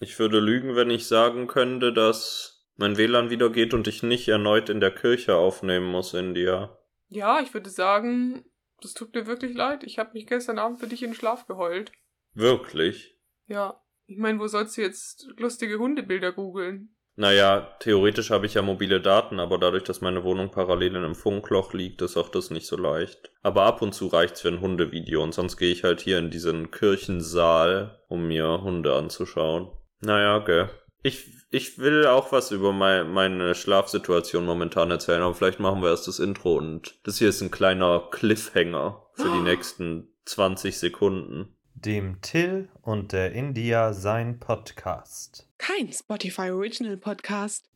Ich würde lügen, wenn ich sagen könnte, dass mein WLAN wieder geht und ich nicht erneut in der Kirche aufnehmen muss, India. Ja, ich würde sagen, das tut mir wirklich leid. Ich habe mich gestern Abend für dich in den Schlaf geheult. Wirklich? Ja. Ich meine, wo sollst du jetzt lustige Hundebilder googeln? Naja, theoretisch habe ich ja mobile Daten, aber dadurch, dass meine Wohnung parallel in einem Funkloch liegt, ist auch das nicht so leicht. Aber ab und zu reicht's für ein Hundevideo und sonst gehe ich halt hier in diesen Kirchensaal, um mir Hunde anzuschauen. Naja, okay. Ich, ich will auch was über mein, meine Schlafsituation momentan erzählen, aber vielleicht machen wir erst das Intro und das hier ist ein kleiner Cliffhanger für die nächsten 20 Sekunden. Dem Till und der India sein Podcast. Kein Spotify Original Podcast.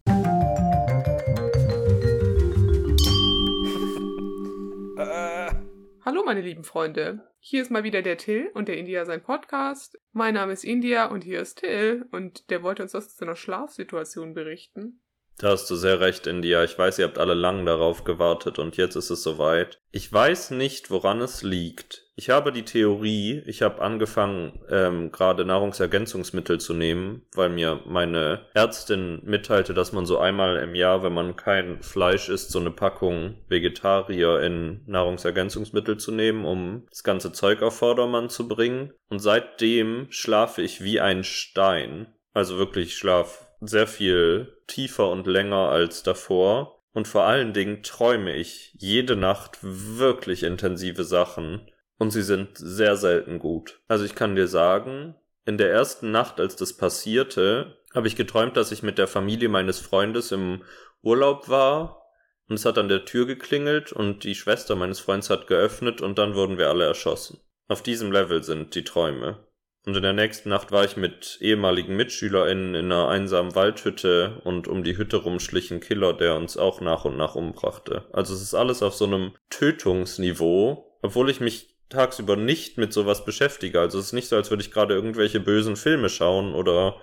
Hallo meine lieben Freunde. Hier ist mal wieder der Till und der India sein Podcast. Mein Name ist India und hier ist Till und der wollte uns was zu einer Schlafsituation berichten. Da hast du sehr recht, India. Ich weiß, ihr habt alle lang darauf gewartet und jetzt ist es soweit. Ich weiß nicht, woran es liegt. Ich habe die Theorie, ich habe angefangen, ähm, gerade Nahrungsergänzungsmittel zu nehmen, weil mir meine Ärztin mitteilte, dass man so einmal im Jahr, wenn man kein Fleisch isst, so eine Packung Vegetarier in Nahrungsergänzungsmittel zu nehmen, um das ganze Zeug auf Vordermann zu bringen. Und seitdem schlafe ich wie ein Stein. Also wirklich, ich schlaf sehr viel tiefer und länger als davor. Und vor allen Dingen träume ich jede Nacht wirklich intensive Sachen. Und sie sind sehr selten gut. Also ich kann dir sagen, in der ersten Nacht, als das passierte, habe ich geträumt, dass ich mit der Familie meines Freundes im Urlaub war. Und es hat an der Tür geklingelt und die Schwester meines Freundes hat geöffnet und dann wurden wir alle erschossen. Auf diesem Level sind die Träume. Und in der nächsten Nacht war ich mit ehemaligen MitschülerInnen in einer einsamen Waldhütte und um die Hütte rum schlich ein Killer, der uns auch nach und nach umbrachte. Also es ist alles auf so einem Tötungsniveau, obwohl ich mich tagsüber nicht mit sowas beschäftige. Also es ist nicht so, als würde ich gerade irgendwelche bösen Filme schauen oder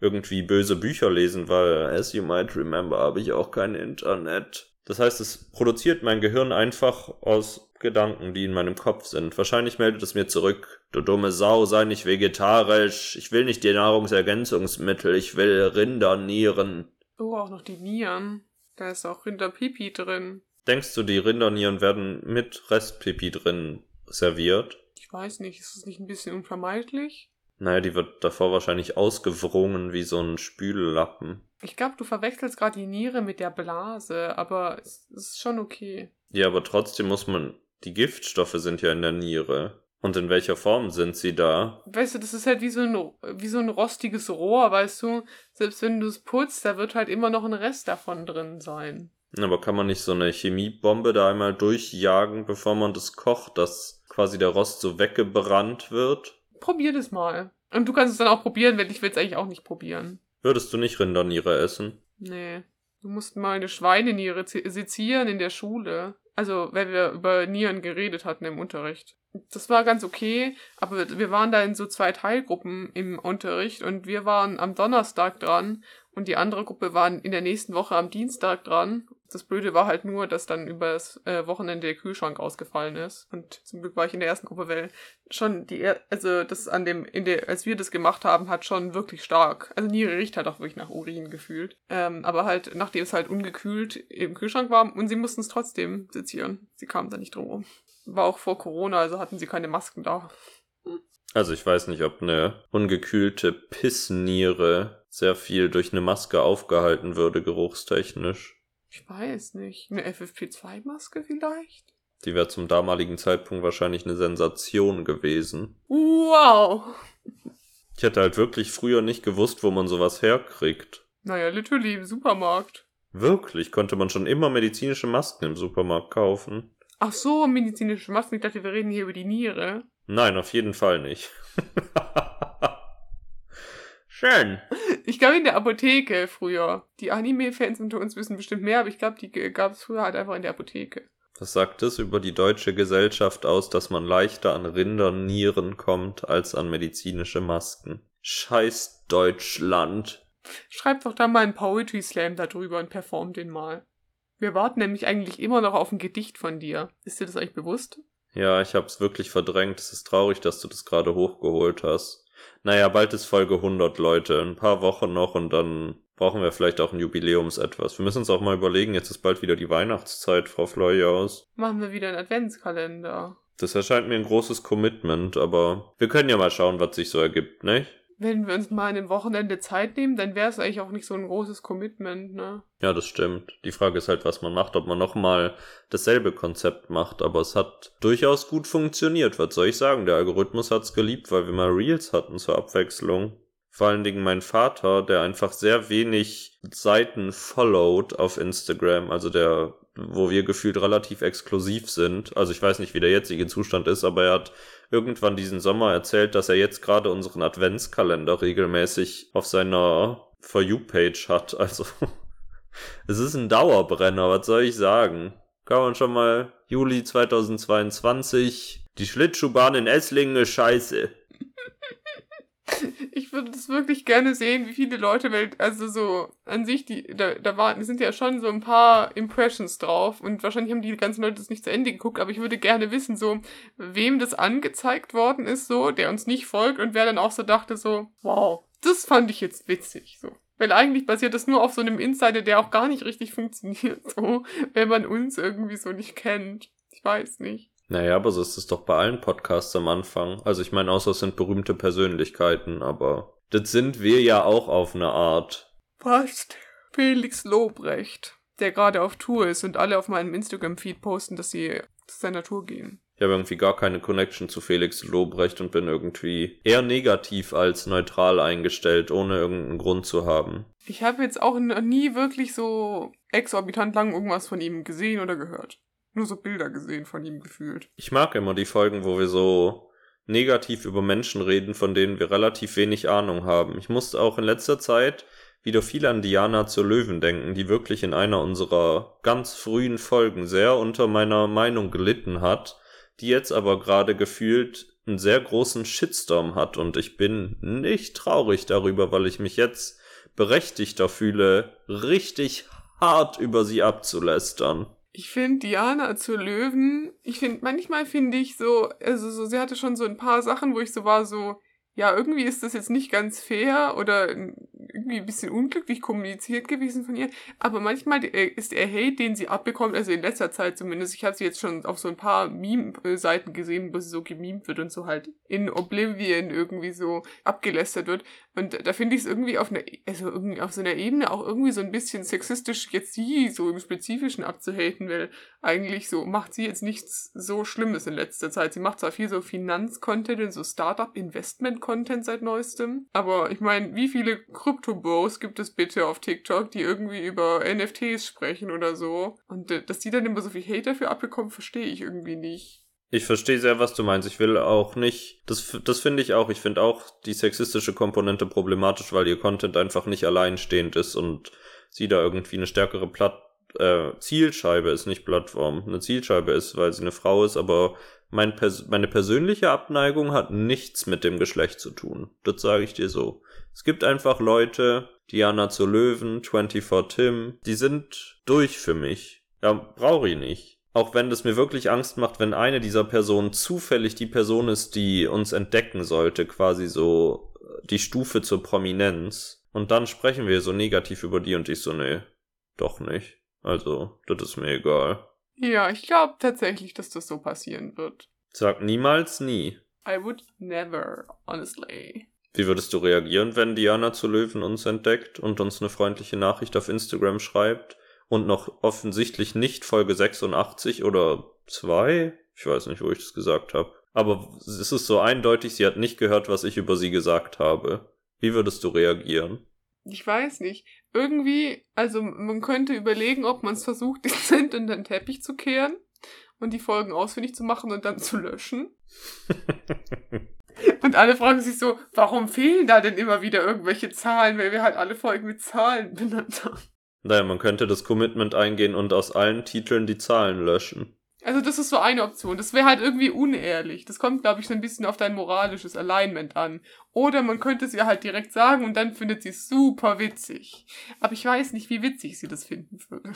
irgendwie böse Bücher lesen, weil, as you might remember, habe ich auch kein Internet. Das heißt, es produziert mein Gehirn einfach aus Gedanken, die in meinem Kopf sind. Wahrscheinlich meldet es mir zurück. Du dumme Sau, sei nicht vegetarisch. Ich will nicht die Nahrungsergänzungsmittel. Ich will Rindernieren. Oh, auch noch die Nieren. Da ist auch Rinderpipi drin. Denkst du, die Rindernieren werden mit Restpipi drin serviert? Ich weiß nicht, ist das nicht ein bisschen unvermeidlich? Naja, die wird davor wahrscheinlich ausgewrungen wie so ein Spüllappen. Ich glaube, du verwechselst gerade die Niere mit der Blase, aber es ist schon okay. Ja, aber trotzdem muss man. Die Giftstoffe sind ja in der Niere. Und in welcher Form sind sie da? Weißt du, das ist halt wie so ein, wie so ein rostiges Rohr, weißt du? Selbst wenn du es putzt, da wird halt immer noch ein Rest davon drin sein. Aber kann man nicht so eine Chemiebombe da einmal durchjagen, bevor man das kocht, dass quasi der Rost so weggebrannt wird? Probier das mal. Und du kannst es dann auch probieren, wenn ich will es eigentlich auch nicht probieren. Würdest du nicht Rinderniere essen? Nee. Du musst mal eine Schweineniere sezieren in der Schule. Also, wenn wir über Nieren geredet hatten im Unterricht. Das war ganz okay, aber wir waren da in so zwei Teilgruppen im Unterricht und wir waren am Donnerstag dran und die andere Gruppe war in der nächsten Woche am Dienstag dran das Blöde war halt nur, dass dann über das äh, Wochenende der Kühlschrank ausgefallen ist. Und zum Glück war ich in der ersten Gruppe, weil schon die, er also das an dem, in der, als wir das gemacht haben, hat schon wirklich stark. Also Niere riecht halt auch wirklich nach Urin gefühlt. Ähm, aber halt, nachdem es halt ungekühlt im Kühlschrank war und sie mussten es trotzdem sezieren. Sie kamen da nicht drum rum. War auch vor Corona, also hatten sie keine Masken da. Also ich weiß nicht, ob eine ungekühlte Pissniere sehr viel durch eine Maske aufgehalten würde, geruchstechnisch. Ich weiß nicht. Eine FFP2-Maske vielleicht? Die wäre zum damaligen Zeitpunkt wahrscheinlich eine Sensation gewesen. Wow! Ich hätte halt wirklich früher nicht gewusst, wo man sowas herkriegt. Naja, literally im Supermarkt. Wirklich? Konnte man schon immer medizinische Masken im Supermarkt kaufen? Ach so, medizinische Masken. Ich dachte, wir reden hier über die Niere. Nein, auf jeden Fall nicht. Schön. Ich glaube in der Apotheke früher. Die Anime-Fans unter uns wissen bestimmt mehr, aber ich glaube, die gab es früher halt einfach in der Apotheke. Was sagt es über die deutsche Gesellschaft aus, dass man leichter an Rindernieren kommt als an medizinische Masken? Scheiß Deutschland. Schreib doch da mal einen Poetry Slam darüber und perform den mal. Wir warten nämlich eigentlich immer noch auf ein Gedicht von dir. Ist dir das eigentlich bewusst? Ja, ich hab's wirklich verdrängt. Es ist traurig, dass du das gerade hochgeholt hast. Naja, bald ist Folge 100, Leute. Ein paar Wochen noch und dann brauchen wir vielleicht auch ein Jubiläums-etwas. Wir müssen uns auch mal überlegen, jetzt ist bald wieder die Weihnachtszeit, Frau Fleujaus. Machen wir wieder einen Adventskalender. Das erscheint mir ein großes Commitment, aber wir können ja mal schauen, was sich so ergibt, nicht? Wenn wir uns mal an dem Wochenende Zeit nehmen, dann wäre es eigentlich auch nicht so ein großes Commitment, ne? Ja, das stimmt. Die Frage ist halt, was man macht, ob man nochmal dasselbe Konzept macht, aber es hat durchaus gut funktioniert. Was soll ich sagen? Der Algorithmus hat's geliebt, weil wir mal Reels hatten zur Abwechslung. Vor allen Dingen mein Vater, der einfach sehr wenig Seiten followed auf Instagram, also der, wo wir gefühlt relativ exklusiv sind. Also ich weiß nicht, wie der jetzige Zustand ist, aber er hat irgendwann diesen Sommer erzählt, dass er jetzt gerade unseren Adventskalender regelmäßig auf seiner For You-Page hat. Also es ist ein Dauerbrenner, was soll ich sagen? Kann man schon mal Juli 2022, die Schlittschuhbahn in Esslingen ist scheiße. Das wirklich gerne sehen, wie viele Leute, also so an sich, die, da, da waren, sind ja schon so ein paar Impressions drauf und wahrscheinlich haben die ganzen Leute das nicht zu Ende geguckt, aber ich würde gerne wissen, so, wem das angezeigt worden ist, so, der uns nicht folgt und wer dann auch so dachte, so, wow, das fand ich jetzt witzig, so. Weil eigentlich basiert das nur auf so einem Insider, der auch gar nicht richtig funktioniert, so, wenn man uns irgendwie so nicht kennt. Ich weiß nicht. Naja, aber so ist es doch bei allen Podcasts am Anfang. Also ich meine, außer es sind berühmte Persönlichkeiten, aber das sind wir ja auch auf eine Art. Fast. Felix Lobrecht, der gerade auf Tour ist und alle auf meinem Instagram-Feed posten, dass sie zu seiner Tour gehen. Ich habe irgendwie gar keine Connection zu Felix Lobrecht und bin irgendwie eher negativ als neutral eingestellt, ohne irgendeinen Grund zu haben. Ich habe jetzt auch noch nie wirklich so exorbitant lang irgendwas von ihm gesehen oder gehört. Nur so Bilder gesehen von ihm gefühlt. Ich mag immer die Folgen, wo wir so negativ über Menschen reden, von denen wir relativ wenig Ahnung haben. Ich musste auch in letzter Zeit wieder viel an Diana zur Löwen denken, die wirklich in einer unserer ganz frühen Folgen sehr unter meiner Meinung gelitten hat, die jetzt aber gerade gefühlt einen sehr großen Shitstorm hat und ich bin nicht traurig darüber, weil ich mich jetzt berechtigter fühle, richtig hart über sie abzulästern. Ich finde Diana zur Löwen, ich finde, manchmal finde ich so, also so, sie hatte schon so ein paar Sachen, wo ich so war, so, ja, irgendwie ist das jetzt nicht ganz fair oder irgendwie ein bisschen unglücklich kommuniziert gewesen von ihr. Aber manchmal äh, ist der Hate, den sie abbekommt, also in letzter Zeit zumindest, ich habe sie jetzt schon auf so ein paar Meme-Seiten gesehen, wo sie so gemimt wird und so halt in Oblivion irgendwie so abgelästert wird. Und da finde ich es irgendwie auf einer, also irgendwie auf so einer Ebene auch irgendwie so ein bisschen sexistisch, jetzt sie so im Spezifischen abzuhaten, weil eigentlich so macht sie jetzt nichts so Schlimmes in letzter Zeit. Sie macht zwar viel so Finanzcontent und so Startup-Investment-Content seit neuestem, aber ich meine, wie viele Krypto-Bros gibt es bitte auf TikTok, die irgendwie über NFTs sprechen oder so? Und äh, dass die dann immer so viel Hate dafür abbekommen, verstehe ich irgendwie nicht. Ich verstehe sehr, was du meinst. Ich will auch nicht, das, das finde ich auch. Ich finde auch die sexistische Komponente problematisch, weil ihr Content einfach nicht alleinstehend ist und sie da irgendwie eine stärkere Platt, äh, Zielscheibe ist, nicht Plattform, eine Zielscheibe ist, weil sie eine Frau ist, aber mein Pers meine persönliche Abneigung hat nichts mit dem Geschlecht zu tun. Das sage ich dir so. Es gibt einfach Leute, Diana zu Löwen, 24 Tim, die sind durch für mich. Ja, brauche ich nicht auch wenn das mir wirklich Angst macht, wenn eine dieser Personen zufällig die Person ist, die uns entdecken sollte, quasi so äh, die Stufe zur Prominenz. Und dann sprechen wir so negativ über die und ich so, nee, doch nicht. Also, das ist mir egal. Ja, ich glaube tatsächlich, dass das so passieren wird. Sag niemals nie. I would never, honestly. Wie würdest du reagieren, wenn Diana zu Löwen uns entdeckt und uns eine freundliche Nachricht auf Instagram schreibt? Und noch offensichtlich nicht Folge 86 oder 2. Ich weiß nicht, wo ich das gesagt habe. Aber es ist so eindeutig, sie hat nicht gehört, was ich über sie gesagt habe. Wie würdest du reagieren? Ich weiß nicht. Irgendwie, also man könnte überlegen, ob man es versucht, dezent in den Teppich zu kehren und die Folgen ausfindig zu machen und dann zu löschen. und alle fragen sich so, warum fehlen da denn immer wieder irgendwelche Zahlen, weil wir halt alle Folgen mit Zahlen benannt haben. Naja, man könnte das Commitment eingehen und aus allen Titeln die Zahlen löschen. Also das ist so eine Option. Das wäre halt irgendwie unehrlich. Das kommt, glaube ich, so ein bisschen auf dein moralisches Alignment an. Oder man könnte es ihr halt direkt sagen und dann findet sie es super witzig. Aber ich weiß nicht, wie witzig sie das finden würde.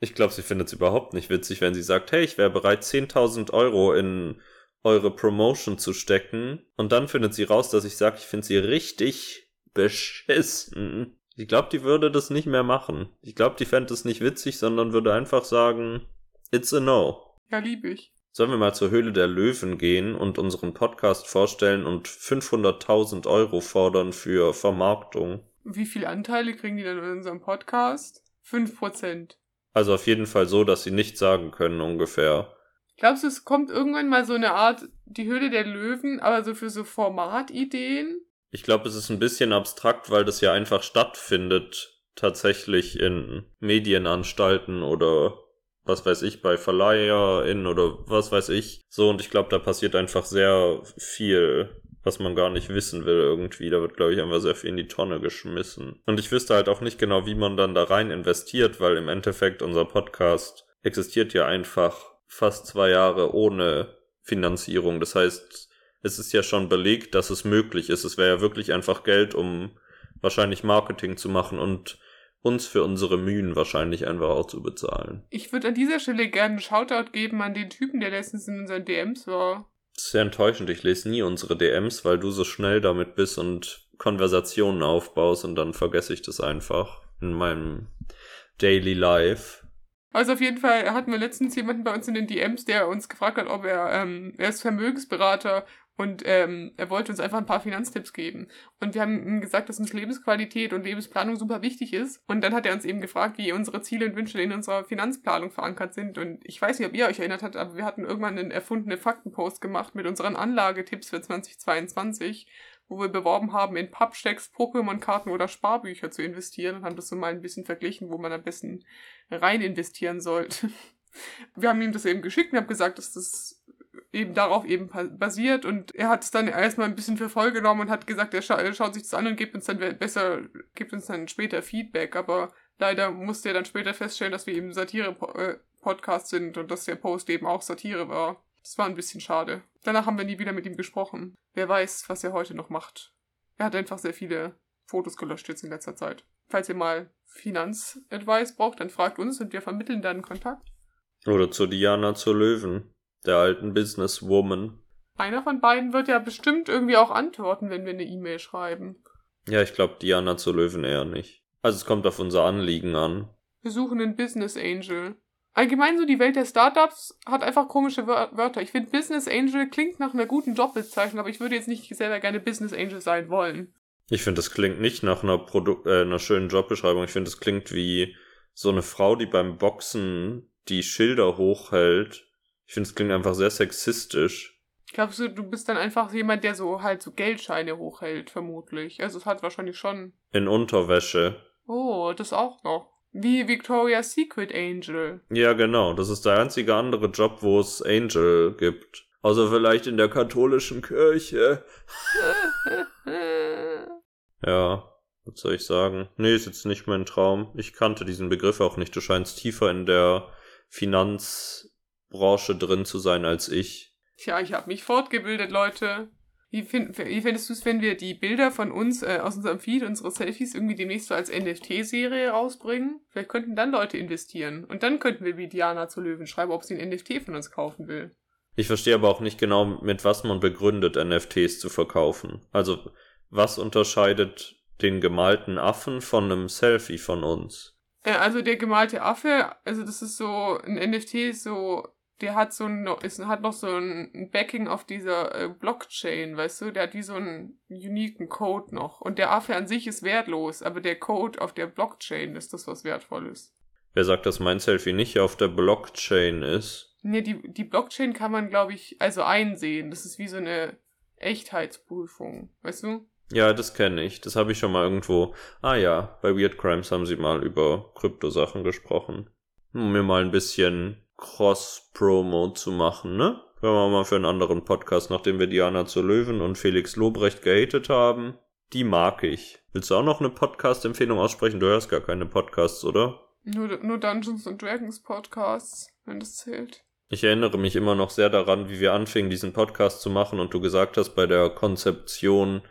Ich glaube, sie findet es überhaupt nicht witzig, wenn sie sagt, hey, ich wäre bereit, 10.000 Euro in eure Promotion zu stecken. Und dann findet sie raus, dass ich sage, ich finde sie richtig beschissen. Ich glaube, die würde das nicht mehr machen. Ich glaube, die fände es nicht witzig, sondern würde einfach sagen, it's a no. Ja, lieb ich. Sollen wir mal zur Höhle der Löwen gehen und unseren Podcast vorstellen und 500.000 Euro fordern für Vermarktung? Wie viele Anteile kriegen die dann in unserem Podcast? 5%. Also auf jeden Fall so, dass sie nicht sagen können ungefähr. Glaubst du, es kommt irgendwann mal so eine Art, die Höhle der Löwen, aber so für so Formatideen? Ich glaube, es ist ein bisschen abstrakt, weil das ja einfach stattfindet, tatsächlich in Medienanstalten oder was weiß ich, bei VerleiherInnen oder was weiß ich. So, und ich glaube, da passiert einfach sehr viel, was man gar nicht wissen will irgendwie. Da wird, glaube ich, einfach sehr viel in die Tonne geschmissen. Und ich wüsste halt auch nicht genau, wie man dann da rein investiert, weil im Endeffekt unser Podcast existiert ja einfach fast zwei Jahre ohne Finanzierung. Das heißt, es ist ja schon belegt, dass es möglich ist. Es wäre ja wirklich einfach Geld, um wahrscheinlich Marketing zu machen und uns für unsere Mühen wahrscheinlich einfach auch zu bezahlen. Ich würde an dieser Stelle gerne einen Shoutout geben an den Typen, der letztens in unseren DMs war. Das ist sehr enttäuschend. Ich lese nie unsere DMs, weil du so schnell damit bist und Konversationen aufbaust und dann vergesse ich das einfach in meinem Daily Life. Also auf jeden Fall hatten wir letztens jemanden bei uns in den DMs, der uns gefragt hat, ob er, ähm, er ist Vermögensberater und ähm, er wollte uns einfach ein paar Finanztipps geben. Und wir haben ihm gesagt, dass uns Lebensqualität und Lebensplanung super wichtig ist. Und dann hat er uns eben gefragt, wie unsere Ziele und Wünsche in unserer Finanzplanung verankert sind. Und ich weiß nicht, ob ihr euch erinnert habt, aber wir hatten irgendwann einen erfundene Faktenpost gemacht mit unseren Anlagetipps für 2022, wo wir beworben haben, in Pappstecks, Pokémon-Karten oder Sparbücher zu investieren und haben das so mal ein bisschen verglichen, wo man am besten rein investieren sollte. Wir haben ihm das eben geschickt und haben gesagt, dass das eben darauf eben basiert und er hat es dann erstmal ein bisschen für voll genommen und hat gesagt, er, scha er schaut sich das an und gibt uns dann besser, gibt uns dann später Feedback, aber leider musste er dann später feststellen, dass wir eben Satire-Podcast sind und dass der Post eben auch Satire war. Das war ein bisschen schade. Danach haben wir nie wieder mit ihm gesprochen. Wer weiß, was er heute noch macht. Er hat einfach sehr viele Fotos gelöscht jetzt in letzter Zeit. Falls ihr mal Finanzadvice braucht, dann fragt uns und wir vermitteln dann Kontakt. Oder zu Diana zur Löwen der alten Businesswoman. Einer von beiden wird ja bestimmt irgendwie auch antworten, wenn wir eine E-Mail schreiben. Ja, ich glaube Diana zu Löwen eher nicht. Also es kommt auf unser Anliegen an. Wir suchen einen Business Angel. Allgemein so die Welt der Startups hat einfach komische Wörter. Ich finde Business Angel klingt nach einer guten Jobbezeichnung, aber ich würde jetzt nicht selber gerne Business Angel sein wollen. Ich finde, das klingt nicht nach einer, Produ äh, einer schönen Jobbeschreibung. Ich finde, das klingt wie so eine Frau, die beim Boxen die Schilder hochhält ich finde, es klingt einfach sehr sexistisch. Glaubst du, du bist dann einfach jemand, der so halt so Geldscheine hochhält, vermutlich? Also es hat wahrscheinlich schon. In Unterwäsche. Oh, das auch noch. Wie Victoria's Secret Angel. Ja, genau. Das ist der einzige andere Job, wo es Angel gibt. Außer vielleicht in der katholischen Kirche. ja, was soll ich sagen? Nee, ist jetzt nicht mein Traum. Ich kannte diesen Begriff auch nicht. Du scheinst tiefer in der Finanz Branche drin zu sein als ich. Tja, ich habe mich fortgebildet, Leute. Wie, find, wie findest du es, wenn wir die Bilder von uns äh, aus unserem Feed, unsere Selfies irgendwie demnächst so als NFT-Serie rausbringen? Vielleicht könnten dann Leute investieren. Und dann könnten wir wie Diana zu Löwen schreiben, ob sie ein NFT von uns kaufen will. Ich verstehe aber auch nicht genau, mit was man begründet, NFTs zu verkaufen. Also, was unterscheidet den gemalten Affen von einem Selfie von uns? Also der gemalte Affe, also das ist so, ein NFT ist so der hat so ein, ist, hat noch so ein Backing auf dieser äh, Blockchain, weißt du? Der hat wie so einen uniken Code noch. Und der Affe an sich ist wertlos, aber der Code auf der Blockchain ist das, was wertvoll ist. Wer sagt, dass mein Selfie nicht auf der Blockchain ist? Nee, die, die Blockchain kann man, glaube ich, also einsehen. Das ist wie so eine Echtheitsprüfung, weißt du? Ja, das kenne ich. Das habe ich schon mal irgendwo. Ah ja, bei Weird Crimes haben sie mal über Kryptosachen gesprochen. Um mir mal ein bisschen Cross-Promo zu machen, ne? Hören wir mal für einen anderen Podcast, nachdem wir Diana zur Löwen und Felix Lobrecht gehatet haben. Die mag ich. Willst du auch noch eine Podcast-Empfehlung aussprechen? Du hörst gar keine Podcasts, oder? Nur, nur Dungeons and Dragons Podcasts, wenn das zählt. Ich erinnere mich immer noch sehr daran, wie wir anfingen, diesen Podcast zu machen und du gesagt hast, bei der Konzeption,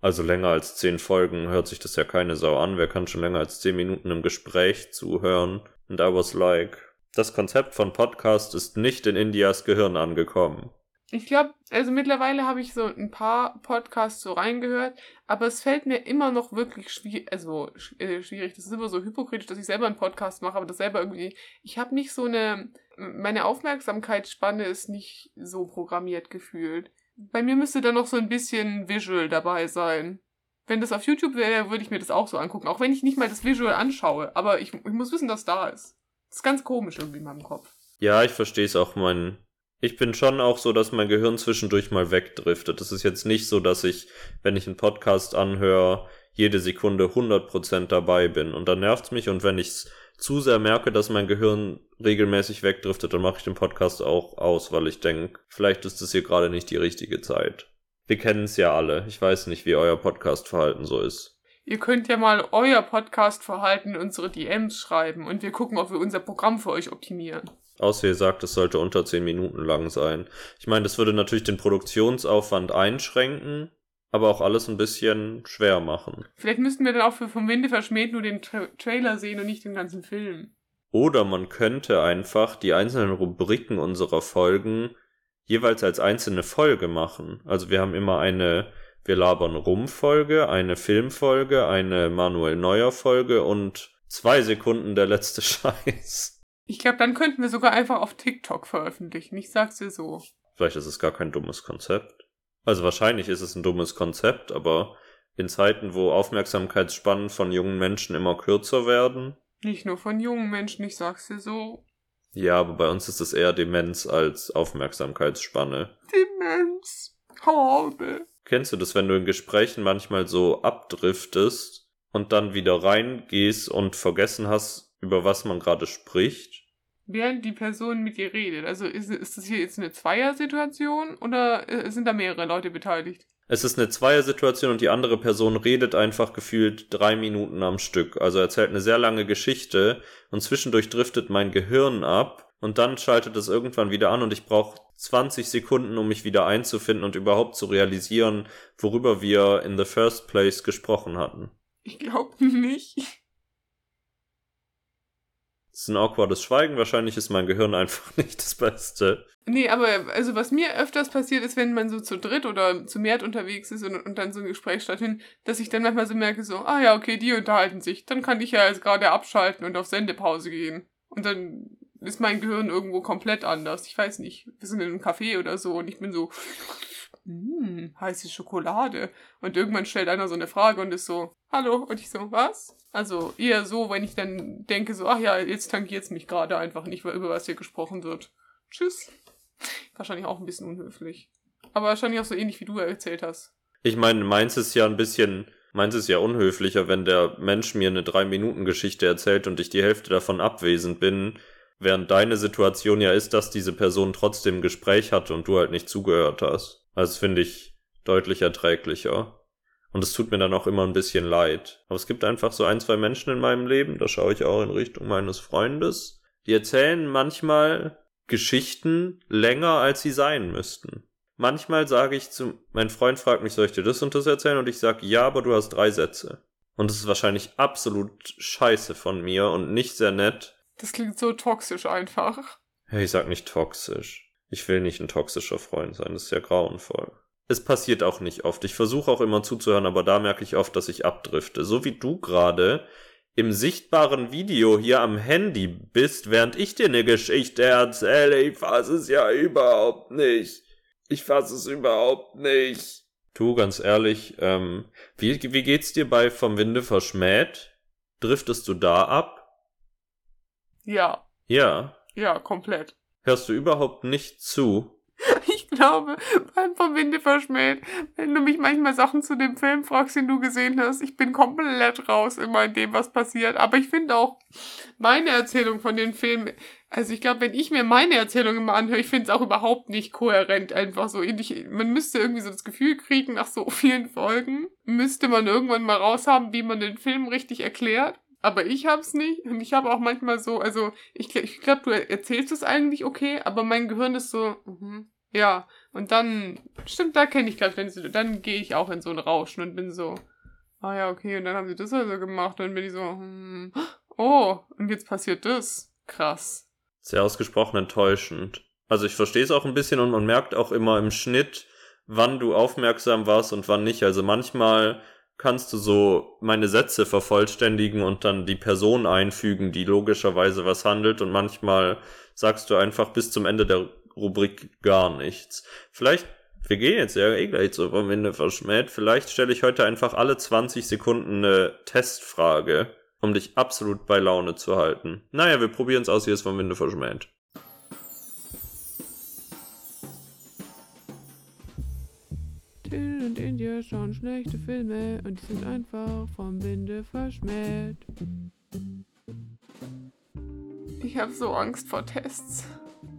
also länger als zehn Folgen, hört sich das ja keine Sau an. Wer kann schon länger als zehn Minuten im Gespräch zuhören? And I was like, das Konzept von Podcast ist nicht in Indias Gehirn angekommen. Ich glaube, also mittlerweile habe ich so ein paar Podcasts so reingehört, aber es fällt mir immer noch wirklich schwierig, also äh, schwierig, das ist immer so hypokritisch, dass ich selber einen Podcast mache, aber das selber irgendwie, ich habe nicht so eine, meine Aufmerksamkeitsspanne ist nicht so programmiert gefühlt. Bei mir müsste da noch so ein bisschen Visual dabei sein. Wenn das auf YouTube wäre, würde ich mir das auch so angucken, auch wenn ich nicht mal das Visual anschaue, aber ich, ich muss wissen, dass da ist. Das ist ganz komisch irgendwie in meinem Kopf. Ja, ich verstehe es auch. Mein, ich bin schon auch so, dass mein Gehirn zwischendurch mal wegdriftet. Es ist jetzt nicht so, dass ich, wenn ich einen Podcast anhöre, jede Sekunde 100% dabei bin. Und dann nervt's mich. Und wenn ich zu sehr merke, dass mein Gehirn regelmäßig wegdriftet, dann mache ich den Podcast auch aus, weil ich denke, vielleicht ist es hier gerade nicht die richtige Zeit. Wir kennen es ja alle. Ich weiß nicht, wie euer Podcast-Verhalten so ist. Ihr könnt ja mal euer Podcast-Verhalten in unsere DMs schreiben und wir gucken, ob wir unser Programm für euch optimieren. Außer ihr sagt, es sollte unter 10 Minuten lang sein. Ich meine, das würde natürlich den Produktionsaufwand einschränken, aber auch alles ein bisschen schwer machen. Vielleicht müssten wir dann auch für Vom Winde verschmäht nur den Tra Trailer sehen und nicht den ganzen Film. Oder man könnte einfach die einzelnen Rubriken unserer Folgen jeweils als einzelne Folge machen. Also wir haben immer eine Wir labern rum Folge, eine Filmfolge, eine Manuel Neuer Folge und zwei Sekunden der letzte Scheiß. Ich glaube, dann könnten wir sogar einfach auf TikTok veröffentlichen. Ich sag's dir so. Vielleicht ist es gar kein dummes Konzept. Also wahrscheinlich ist es ein dummes Konzept, aber in Zeiten, wo Aufmerksamkeitsspannen von jungen Menschen immer kürzer werden. Nicht nur von jungen Menschen, ich sag's dir so. Ja, aber bei uns ist es eher Demenz als Aufmerksamkeitsspanne. Demenz. Horrible. Kennst du das, wenn du in Gesprächen manchmal so abdriftest und dann wieder reingehst und vergessen hast, über was man gerade spricht? Während die Person mit dir redet. Also ist, ist das hier jetzt eine Zweier-Situation oder äh, sind da mehrere Leute beteiligt? Es ist eine Zweiersituation und die andere Person redet einfach gefühlt drei Minuten am Stück. Also erzählt eine sehr lange Geschichte und zwischendurch driftet mein Gehirn ab und dann schaltet es irgendwann wieder an und ich brauche 20 Sekunden, um mich wieder einzufinden und überhaupt zu realisieren, worüber wir in the first place gesprochen hatten. Ich glaube nicht. Es ist ein awkwardes Schweigen, wahrscheinlich ist mein Gehirn einfach nicht das Beste. Nee, aber also was mir öfters passiert ist, wenn man so zu dritt oder zu mehr unterwegs ist und, und dann so ein Gespräch stattfindet, dass ich dann manchmal so merke, so, ah ja, okay, die unterhalten sich. Dann kann ich ja jetzt gerade abschalten und auf Sendepause gehen. Und dann ist mein Gehirn irgendwo komplett anders. Ich weiß nicht. Wir sind in einem Café oder so und ich bin so, hm, heiße Schokolade. Und irgendwann stellt einer so eine Frage und ist so, hallo? Und ich so, was? Also eher so, wenn ich dann denke, so, ach ja, jetzt tangiert's mich gerade einfach nicht, über was hier gesprochen wird. Tschüss. Wahrscheinlich auch ein bisschen unhöflich. Aber wahrscheinlich auch so ähnlich, wie du erzählt hast. Ich meine, meins ist ja ein bisschen, meins ist ja unhöflicher, wenn der Mensch mir eine Drei-Minuten-Geschichte erzählt und ich die Hälfte davon abwesend bin, während deine Situation ja ist, dass diese Person trotzdem ein Gespräch hatte und du halt nicht zugehört hast. Also finde ich deutlich erträglicher. Und es tut mir dann auch immer ein bisschen leid. Aber es gibt einfach so ein, zwei Menschen in meinem Leben, da schaue ich auch in Richtung meines Freundes, die erzählen manchmal Geschichten länger, als sie sein müssten. Manchmal sage ich zu, mein Freund fragt mich, soll ich dir das und das erzählen? Und ich sage, ja, aber du hast drei Sätze. Und es ist wahrscheinlich absolut scheiße von mir und nicht sehr nett. Das klingt so toxisch einfach. Ich sag nicht toxisch. Ich will nicht ein toxischer Freund sein, das ist ja grauenvoll. Es passiert auch nicht oft. Ich versuche auch immer zuzuhören, aber da merke ich oft, dass ich abdrifte. So wie du gerade im sichtbaren Video hier am Handy bist, während ich dir eine Geschichte erzähle. Ich fasse es ja überhaupt nicht. Ich fasse es überhaupt nicht. Du, ganz ehrlich, ähm, wie, wie geht's dir bei Vom Winde verschmäht? Driftest du da ab? Ja, Ja. ja, komplett. Hörst du überhaupt nicht zu? Ich glaube, beim Vom Winde verschmäht, wenn du mich manchmal Sachen zu dem Film fragst, den du gesehen hast, ich bin komplett raus immer in dem, was passiert. Aber ich finde auch meine Erzählung von den Filmen, also ich glaube, wenn ich mir meine Erzählung immer anhöre, ich finde es auch überhaupt nicht kohärent, einfach so ähnlich. Man müsste irgendwie so das Gefühl kriegen, nach so vielen Folgen, müsste man irgendwann mal raushaben, wie man den Film richtig erklärt. Aber ich hab's nicht. Und ich habe auch manchmal so, also ich, ich glaube, du erzählst es eigentlich okay, aber mein Gehirn ist so, mhm, ja. Und dann, stimmt, da kenne ich wenn sie, dann gehe ich auch in so ein Rauschen und bin so, ah ja, okay, und dann haben sie das also gemacht. Und dann bin ich so, hm, oh, und jetzt passiert das. Krass. Sehr ausgesprochen enttäuschend. Also ich verstehe es auch ein bisschen und man merkt auch immer im Schnitt, wann du aufmerksam warst und wann nicht. Also manchmal kannst du so meine Sätze vervollständigen und dann die Person einfügen, die logischerweise was handelt und manchmal sagst du einfach bis zum Ende der Rubrik gar nichts. Vielleicht, wir gehen jetzt ja eh gleich so vom Ende verschmäht, vielleicht stelle ich heute einfach alle 20 Sekunden eine Testfrage, um dich absolut bei Laune zu halten. Naja, wir probieren es aus, hier ist vom Winde verschmäht. Und India schauen schlechte Filme und die sind einfach vom Winde verschmäht. Ich habe so Angst vor Tests.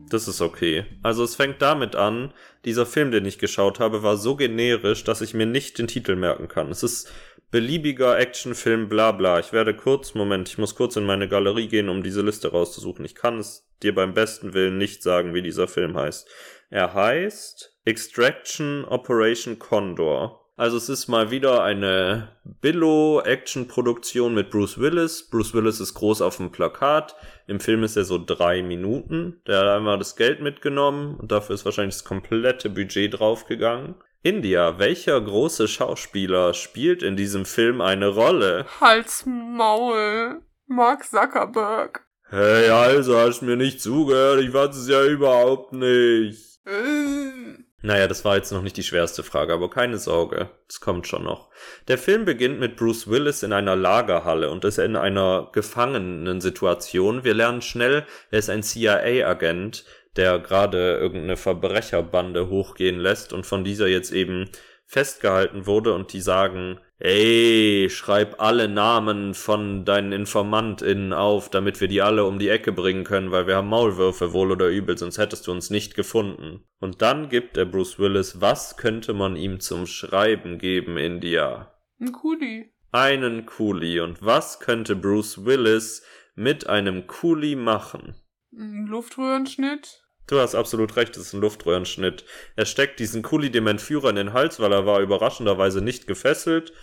Das ist okay. Also es fängt damit an, dieser Film, den ich geschaut habe, war so generisch, dass ich mir nicht den Titel merken kann. Es ist beliebiger Actionfilm, bla bla. Ich werde kurz, Moment, ich muss kurz in meine Galerie gehen, um diese Liste rauszusuchen. Ich kann es dir beim besten Willen nicht sagen, wie dieser Film heißt. Er heißt Extraction Operation Condor. Also es ist mal wieder eine Billo-Action-Produktion mit Bruce Willis. Bruce Willis ist groß auf dem Plakat. Im Film ist er so drei Minuten. Der hat einmal das Geld mitgenommen und dafür ist wahrscheinlich das komplette Budget draufgegangen. India, welcher große Schauspieler spielt in diesem Film eine Rolle? Hals Maul. Mark Zuckerberg. Hey, also hast mir nicht zugehört, ich weiß es ja überhaupt nicht. Äh. Naja, das war jetzt noch nicht die schwerste Frage, aber keine Sorge, es kommt schon noch. Der Film beginnt mit Bruce Willis in einer Lagerhalle und ist in einer gefangenen Situation. Wir lernen schnell, er ist ein CIA-Agent, der gerade irgendeine Verbrecherbande hochgehen lässt und von dieser jetzt eben festgehalten wurde und die sagen, ey, schreib alle Namen von deinen InformantInnen auf, damit wir die alle um die Ecke bringen können, weil wir haben Maulwürfe wohl oder übel, sonst hättest du uns nicht gefunden. Und dann gibt der Bruce Willis, was könnte man ihm zum Schreiben geben, India? Ein Kuli. Einen Kuli. Und was könnte Bruce Willis mit einem Kuli machen? Ein Luftröhrenschnitt. Du hast absolut recht, es ist ein Luftröhrenschnitt. Er steckt diesen Kuli dem Entführer in den Hals, weil er war überraschenderweise nicht gefesselt.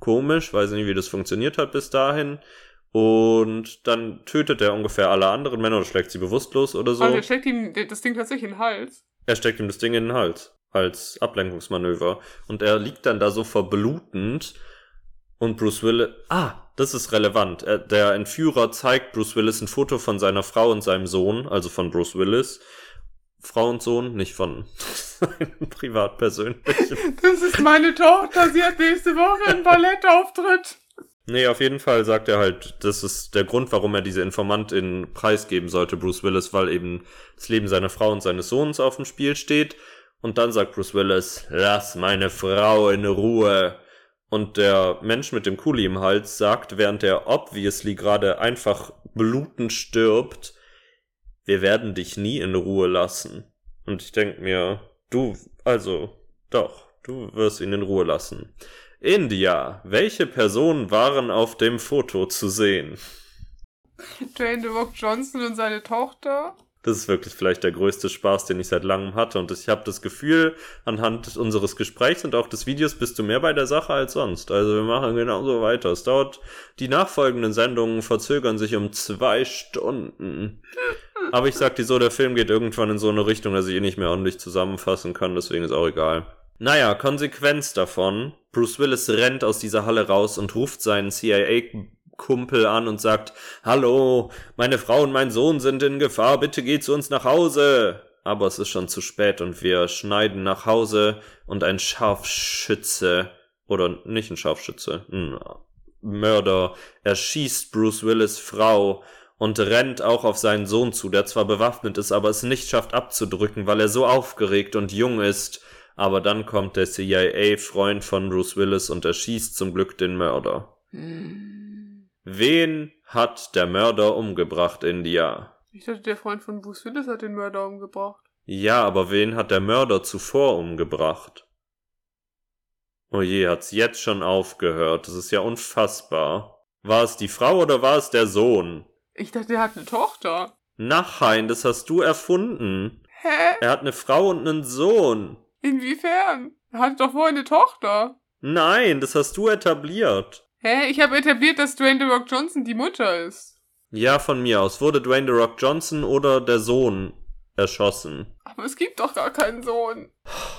Komisch, weiß nicht, wie das funktioniert hat bis dahin. Und dann tötet er ungefähr alle anderen Männer oder schlägt sie bewusstlos oder so. Also er steckt ihm das Ding tatsächlich in den Hals. Er steckt ihm das Ding in den Hals. Als Ablenkungsmanöver. Und er liegt dann da so verblutend. Und Bruce Willis. Ah, das ist relevant. Er, der Entführer zeigt Bruce Willis ein Foto von seiner Frau und seinem Sohn, also von Bruce Willis. Frau und Sohn, nicht von seinem Privatpersönlichen. Das ist meine Tochter, sie hat nächste Woche einen Ballettauftritt. Nee, auf jeden Fall sagt er halt, das ist der Grund, warum er diese Informantin preisgeben sollte, Bruce Willis, weil eben das Leben seiner Frau und seines Sohnes auf dem Spiel steht. Und dann sagt Bruce Willis, lass meine Frau in Ruhe. Und der Mensch mit dem Kuli im Hals sagt, während er obviously gerade einfach blutend stirbt, wir werden dich nie in Ruhe lassen. Und ich denk mir, du, also, doch, du wirst ihn in Ruhe lassen. India, welche Personen waren auf dem Foto zu sehen? Dwayne The Rock Johnson und seine Tochter. Das ist wirklich vielleicht der größte Spaß, den ich seit langem hatte. Und ich habe das Gefühl, anhand unseres Gesprächs und auch des Videos bist du mehr bei der Sache als sonst. Also wir machen genauso weiter. Es dauert, die nachfolgenden Sendungen verzögern sich um zwei Stunden. Aber ich sag dir so, der Film geht irgendwann in so eine Richtung, dass ich ihn nicht mehr ordentlich zusammenfassen kann, deswegen ist auch egal. Naja, Konsequenz davon. Bruce Willis rennt aus dieser Halle raus und ruft seinen CIA-Kumpel an und sagt, Hallo, meine Frau und mein Sohn sind in Gefahr, bitte geh zu uns nach Hause. Aber es ist schon zu spät und wir schneiden nach Hause und ein Scharfschütze, oder nicht ein Scharfschütze, ein Mörder, erschießt Bruce Willis Frau und rennt auch auf seinen Sohn zu, der zwar bewaffnet ist, aber es nicht schafft abzudrücken, weil er so aufgeregt und jung ist. Aber dann kommt der CIA-Freund von Bruce Willis und erschießt zum Glück den Mörder. Wen hat der Mörder umgebracht, India? Ich dachte, der Freund von Bruce Willis hat den Mörder umgebracht. Ja, aber wen hat der Mörder zuvor umgebracht? Oh je, hat's jetzt schon aufgehört. Das ist ja unfassbar. War es die Frau oder war es der Sohn? Ich dachte, er hat eine Tochter. Nein, das hast du erfunden. Hä? Er hat eine Frau und einen Sohn. Inwiefern? Er hatte doch vorher eine Tochter. Nein, das hast du etabliert. Hä? Ich habe etabliert, dass Dwayne The Rock Johnson die Mutter ist. Ja, von mir aus. Wurde Dwayne The Rock Johnson oder der Sohn erschossen. Aber es gibt doch gar keinen Sohn.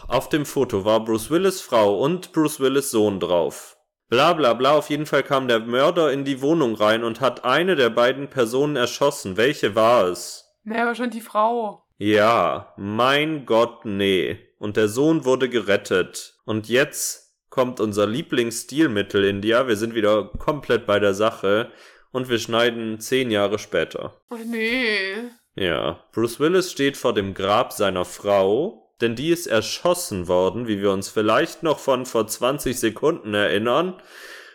Auf dem Foto war Bruce Willis Frau und Bruce Willis Sohn drauf. Bla bla bla, auf jeden Fall kam der Mörder in die Wohnung rein und hat eine der beiden Personen erschossen. Welche war es? Naja, wahrscheinlich die Frau. Ja, mein Gott, nee. Und der Sohn wurde gerettet. Und jetzt kommt unser Lieblingsstilmittel, India. Wir sind wieder komplett bei der Sache. Und wir schneiden zehn Jahre später. Oh nee. Ja, Bruce Willis steht vor dem Grab seiner Frau, denn die ist erschossen worden, wie wir uns vielleicht noch von vor 20 Sekunden erinnern.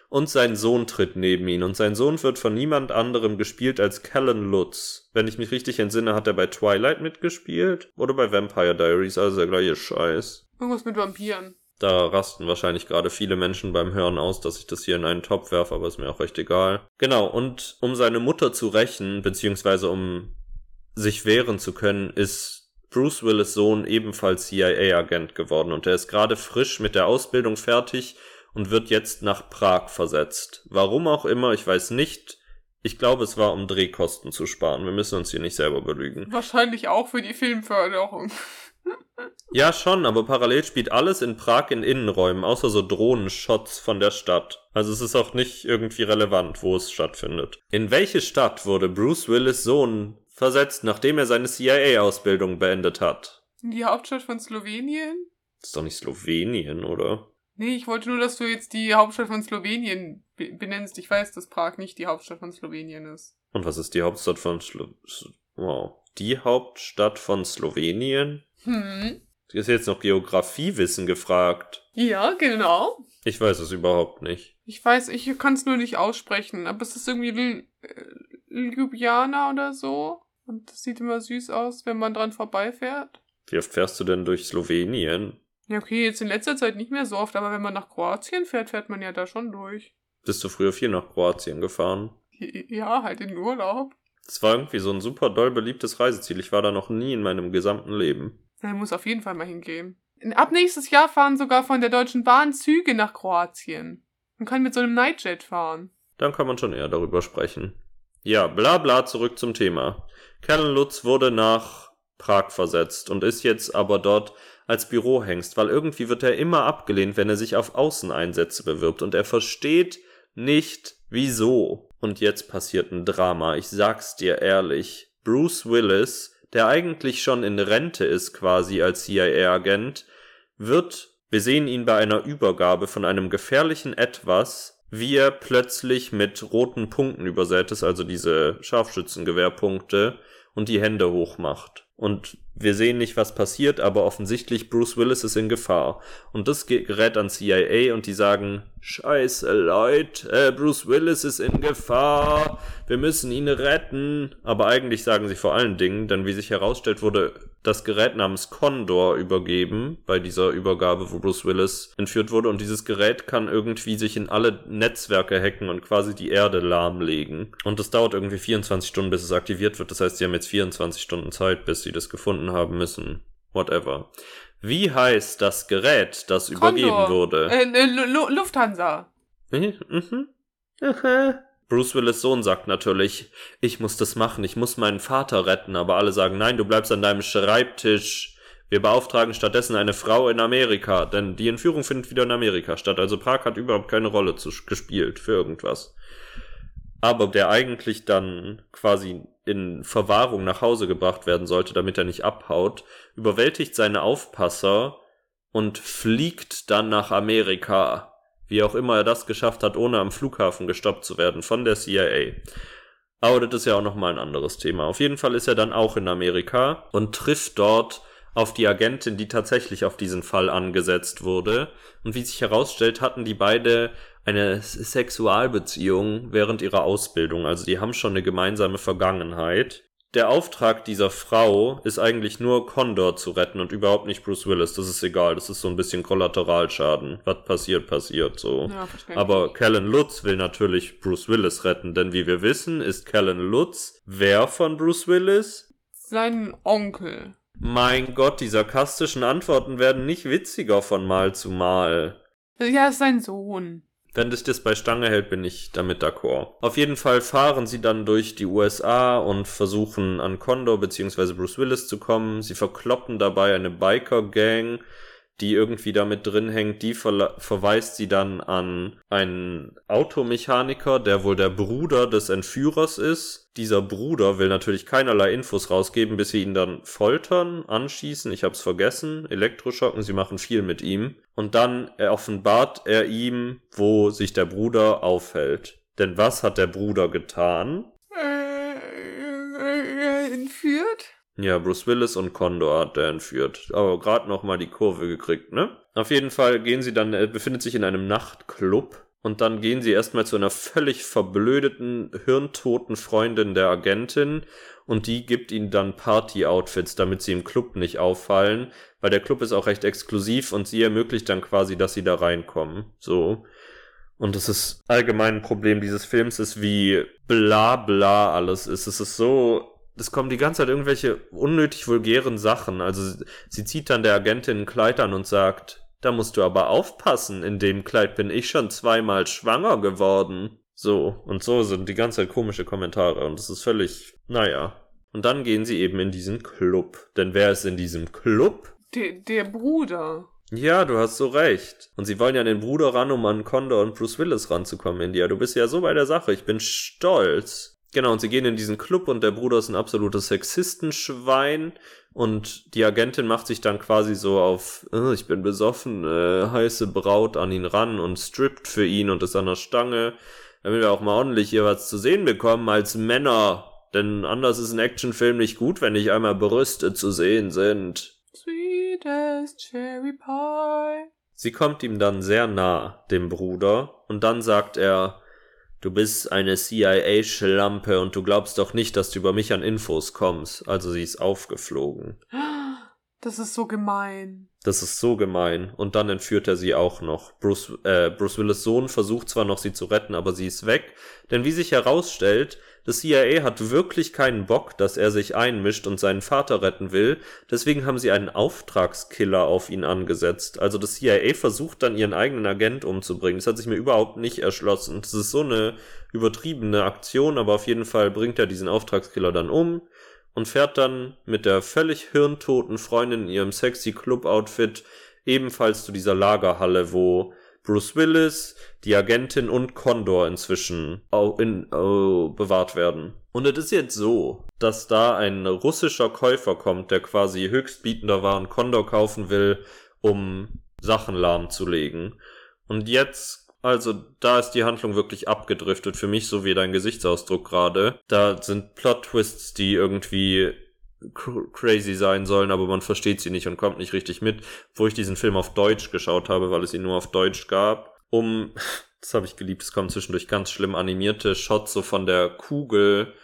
Und sein Sohn tritt neben ihn. Und sein Sohn wird von niemand anderem gespielt als Callan Lutz. Wenn ich mich richtig entsinne, hat er bei Twilight mitgespielt. Oder bei Vampire Diaries, also der gleiche Scheiß. Irgendwas mit Vampiren. Da rasten wahrscheinlich gerade viele Menschen beim Hören aus, dass ich das hier in einen Topf werfe, aber ist mir auch recht egal. Genau, und um seine Mutter zu rächen, beziehungsweise um sich wehren zu können, ist Bruce Willis Sohn ebenfalls CIA-Agent geworden und er ist gerade frisch mit der Ausbildung fertig und wird jetzt nach Prag versetzt. Warum auch immer, ich weiß nicht. Ich glaube, es war, um Drehkosten zu sparen. Wir müssen uns hier nicht selber belügen. Wahrscheinlich auch für die Filmförderung. Ja, schon, aber parallel spielt alles in Prag in Innenräumen, außer so Drohnenshots von der Stadt. Also es ist auch nicht irgendwie relevant, wo es stattfindet. In welche Stadt wurde Bruce Willis Sohn versetzt, nachdem er seine CIA-Ausbildung beendet hat? Die Hauptstadt von Slowenien? Das ist doch nicht Slowenien, oder? Nee, ich wollte nur, dass du jetzt die Hauptstadt von Slowenien be- benennst. Ich weiß, dass Prag nicht die Hauptstadt von Slowenien ist. Und was ist die Hauptstadt von Slo Wow. Die Hauptstadt von Slowenien? Hm. Ist jetzt noch Geografiewissen gefragt. Ja, genau. Ich weiß es überhaupt nicht. Ich weiß, ich kann es nur nicht aussprechen, aber es ist irgendwie äh, Ljubljana oder so. Und das sieht immer süß aus, wenn man dran vorbeifährt. Wie oft fährst du denn durch Slowenien? Ja, okay, jetzt in letzter Zeit nicht mehr so oft, aber wenn man nach Kroatien fährt, fährt man ja da schon durch. Bist du früher viel nach Kroatien gefahren? Ja, halt in Urlaub. Das war irgendwie so ein super doll beliebtes Reiseziel. Ich war da noch nie in meinem gesamten Leben. Er muss auf jeden Fall mal hingehen. Ab nächstes Jahr fahren sogar von der Deutschen Bahn Züge nach Kroatien. Man kann mit so einem Nightjet fahren. Dann kann man schon eher darüber sprechen. Ja, bla bla, zurück zum Thema. Colonel Lutz wurde nach Prag versetzt und ist jetzt aber dort als Bürohengst, weil irgendwie wird er immer abgelehnt, wenn er sich auf Außeneinsätze bewirbt und er versteht nicht, wieso. Und jetzt passiert ein Drama, ich sag's dir ehrlich. Bruce Willis, der eigentlich schon in Rente ist quasi als CIA-Agent, wird, wir sehen ihn bei einer Übergabe von einem gefährlichen Etwas, wie er plötzlich mit roten Punkten übersät ist, also diese Scharfschützengewehrpunkte, und die Hände hochmacht. Und wir sehen nicht, was passiert, aber offensichtlich Bruce Willis ist in Gefahr. Und das gerät an CIA und die sagen, Scheiße, Leute, Bruce Willis ist in Gefahr, wir müssen ihn retten. Aber eigentlich sagen sie vor allen Dingen, denn wie sich herausstellt, wurde das Gerät namens Condor übergeben bei dieser Übergabe, wo Bruce Willis entführt wurde. Und dieses Gerät kann irgendwie sich in alle Netzwerke hacken und quasi die Erde lahmlegen. Und das dauert irgendwie 24 Stunden, bis es aktiviert wird. Das heißt, sie haben jetzt 24 Stunden Zeit, bis sie das gefunden haben müssen. Whatever. Wie heißt das Gerät, das übergeben Condor. wurde? Äh, Lu- Lu- Lufthansa. Mhm. Bruce Willis Sohn sagt natürlich, ich muss das machen, ich muss meinen Vater retten, aber alle sagen, nein, du bleibst an deinem Schreibtisch. Wir beauftragen stattdessen eine Frau in Amerika, denn die Entführung findet wieder in Amerika statt. Also Prag hat überhaupt keine Rolle zu, gespielt für irgendwas. Aber der eigentlich dann quasi in Verwahrung nach Hause gebracht werden sollte, damit er nicht abhaut, überwältigt seine Aufpasser und fliegt dann nach Amerika. Wie auch immer er das geschafft hat, ohne am Flughafen gestoppt zu werden von der CIA. Aber das ist ja auch nochmal ein anderes Thema. Auf jeden Fall ist er dann auch in Amerika und trifft dort auf die Agentin, die tatsächlich auf diesen Fall angesetzt wurde. Und wie sich herausstellt, hatten die beide eine Sexualbeziehung während ihrer Ausbildung. Also die haben schon eine gemeinsame Vergangenheit. Der Auftrag dieser Frau ist eigentlich nur Condor zu retten und überhaupt nicht Bruce Willis. Das ist egal. Das ist so ein bisschen Kollateralschaden. Was passiert, passiert so. Ja. Aber Callan Lutz will natürlich Bruce Willis retten, denn wie wir wissen, ist Callan Lutz wer von Bruce Willis? Sein Onkel. Mein Gott, die sarkastischen Antworten werden nicht witziger von Mal zu Mal. Ja, ist sein Sohn. Wenn dich das bei Stange hält, bin ich damit d'accord. Auf jeden Fall fahren sie dann durch die USA und versuchen an Condor bzw. Bruce Willis zu kommen. Sie verkloppen dabei eine Biker-Gang, die irgendwie damit drin hängt. Die ver verweist sie dann an einen Automechaniker, der wohl der Bruder des Entführers ist. Dieser Bruder will natürlich keinerlei Infos rausgeben, bis sie ihn dann foltern, anschießen. Ich hab's vergessen. Elektroschocken, sie machen viel mit ihm. Und dann offenbart er ihm, wo sich der Bruder aufhält. Denn was hat der Bruder getan? Äh, entführt? Ja, Bruce Willis und Condor hat er entführt. Aber gerade noch mal die Kurve gekriegt, ne? Auf jeden Fall gehen sie dann, er befindet sich in einem Nachtclub. Und dann gehen sie erstmal zu einer völlig verblödeten, hirntoten Freundin der Agentin. Und die gibt ihnen dann Party-Outfits, damit sie im Club nicht auffallen. Weil der Club ist auch recht exklusiv und sie ermöglicht dann quasi, dass sie da reinkommen. So. Und das ist allgemein ein Problem dieses Films, ist wie bla bla alles ist. Es ist so es kommen die ganze Zeit irgendwelche unnötig vulgären Sachen. Also sie zieht dann der Agentin ein Kleid an und sagt, da musst du aber aufpassen, in dem Kleid bin ich schon zweimal schwanger geworden. So, und so sind die ganze Zeit komische Kommentare und es ist völlig, naja. Und dann gehen sie eben in diesen Club. Denn wer ist in diesem Club? Der, der Bruder. Ja, du hast so recht. Und sie wollen ja an den Bruder ran, um an Condor und Bruce Willis ranzukommen, India. Du bist ja so bei der Sache. Ich bin stolz. Genau, und sie gehen in diesen Club und der Bruder ist ein absolutes Sexistenschwein und die Agentin macht sich dann quasi so auf, oh, ich bin besoffen, äh, heiße Braut an ihn ran und strippt für ihn und ist an der Stange, damit wir auch mal ordentlich hier was zu sehen bekommen als Männer. Denn anders ist ein Actionfilm nicht gut, wenn nicht einmal Brüste zu sehen sind. Sweet as cherry pie. Sie kommt ihm dann sehr nah, dem Bruder, und dann sagt er, Du bist eine CIA-Schlampe und du glaubst doch nicht, dass du über mich an Infos kommst. Also sie ist aufgeflogen. Das ist so gemein. Das ist so gemein. Und dann entführt er sie auch noch. Bruce, äh, Bruce Willis Sohn versucht zwar noch, sie zu retten, aber sie ist weg. Denn wie sich herausstellt, das CIA hat wirklich keinen Bock, dass er sich einmischt und seinen Vater retten will. Deswegen haben sie einen Auftragskiller auf ihn angesetzt. Also das CIA versucht dann ihren eigenen Agent umzubringen. Das hat sich mir überhaupt nicht erschlossen. Das ist so eine übertriebene Aktion, aber auf jeden Fall bringt er diesen Auftragskiller dann um und fährt dann mit der völlig hirntoten Freundin in ihrem sexy Club-Outfit ebenfalls zu dieser Lagerhalle, wo Bruce Willis, die Agentin und Condor inzwischen in, oh, bewahrt werden. Und es ist jetzt so, dass da ein russischer Käufer kommt, der quasi höchstbietender war und Condor kaufen will, um Sachen lahmzulegen. Und jetzt, also da ist die Handlung wirklich abgedriftet, für mich so wie dein Gesichtsausdruck gerade. Da sind Plot-Twists, die irgendwie crazy sein sollen, aber man versteht sie nicht und kommt nicht richtig mit, wo ich diesen Film auf Deutsch geschaut habe, weil es ihn nur auf Deutsch gab, um, das habe ich geliebt, es kommen zwischendurch ganz schlimm animierte Shots so von der Kugel,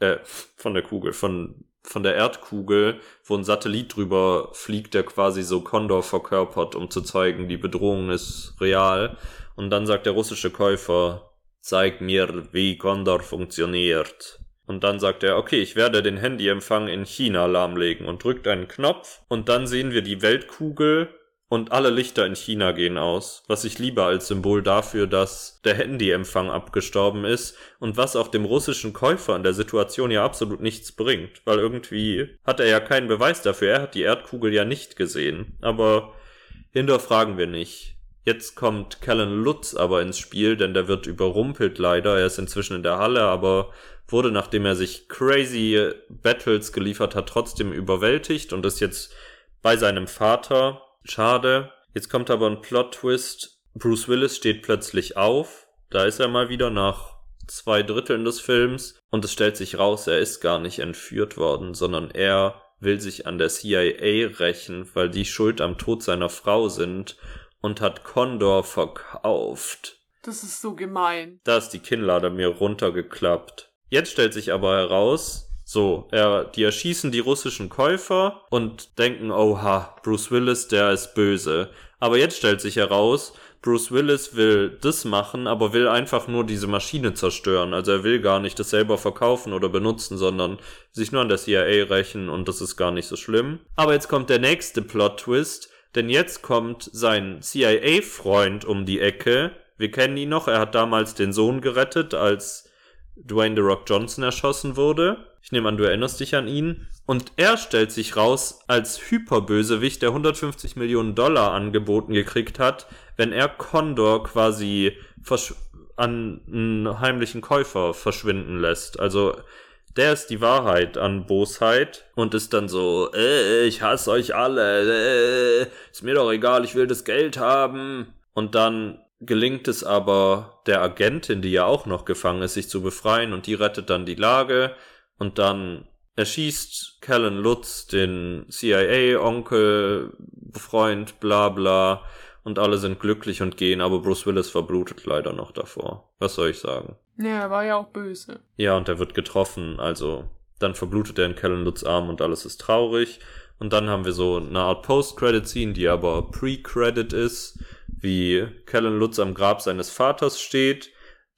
äh, von der Kugel, von von der Erdkugel, wo ein Satellit drüber fliegt, der quasi so Condor verkörpert, um zu zeigen, die Bedrohung ist real. Und dann sagt der russische Käufer, zeig mir, wie Condor funktioniert. Und dann sagt er, okay, ich werde den Handyempfang in China lahmlegen und drückt einen Knopf und dann sehen wir die Weltkugel und alle Lichter in China gehen aus, was ich liebe als Symbol dafür, dass der Handyempfang abgestorben ist und was auch dem russischen Käufer in der Situation ja absolut nichts bringt, weil irgendwie hat er ja keinen Beweis dafür, er hat die Erdkugel ja nicht gesehen, aber hinterfragen wir nicht. Jetzt kommt Callan Lutz aber ins Spiel, denn der wird überrumpelt leider, er ist inzwischen in der Halle, aber wurde, nachdem er sich crazy Battles geliefert hat, trotzdem überwältigt und ist jetzt bei seinem Vater. Schade. Jetzt kommt aber ein Plot-Twist. Bruce Willis steht plötzlich auf. Da ist er mal wieder nach zwei Dritteln des Films und es stellt sich raus, er ist gar nicht entführt worden, sondern er will sich an der CIA rächen, weil die schuld am Tod seiner Frau sind und hat Condor verkauft. Das ist so gemein. Da ist die Kinnlade mir runtergeklappt. Jetzt stellt sich aber heraus, so, er, die erschießen die russischen Käufer und denken, oha, Bruce Willis, der ist böse. Aber jetzt stellt sich heraus, Bruce Willis will das machen, aber will einfach nur diese Maschine zerstören. Also er will gar nicht das selber verkaufen oder benutzen, sondern sich nur an der CIA rächen und das ist gar nicht so schlimm. Aber jetzt kommt der nächste Plot-Twist, denn jetzt kommt sein CIA-Freund um die Ecke, Wir kennen ihn noch, er hat damals den Sohn gerettet, als Dwayne The Rock Johnson erschossen wurde. Ich nehme an, du erinnerst dich an ihn. Und er stellt sich raus als Hyperbösewicht, der 150 Millionen Dollar angeboten gekriegt hat, wenn er Condor quasi an einen heimlichen Käufer verschwinden lässt. Also der ist die Wahrheit an Bosheit und ist dann so, äh, ich hasse euch alle, äh, ist mir doch egal, ich will das Geld haben. Und dann gelingt es aber der Agentin, die ja auch noch gefangen ist, sich zu befreien und die rettet dann die Lage und dann erschießt Callan Lutz den CIA-Onkel, Freund, bla bla und alle sind glücklich und gehen, aber Bruce Willis verblutet leider noch davor. Was soll ich sagen? Ja, er war ja auch böse. Ja, und er wird getroffen, also dann verblutet er in Callan Lutz Arm und alles ist traurig. Und dann haben wir so eine Art Post-Credit-Scene, die aber Pre-Credit ist, wie Callan Lutz am Grab seines Vaters steht.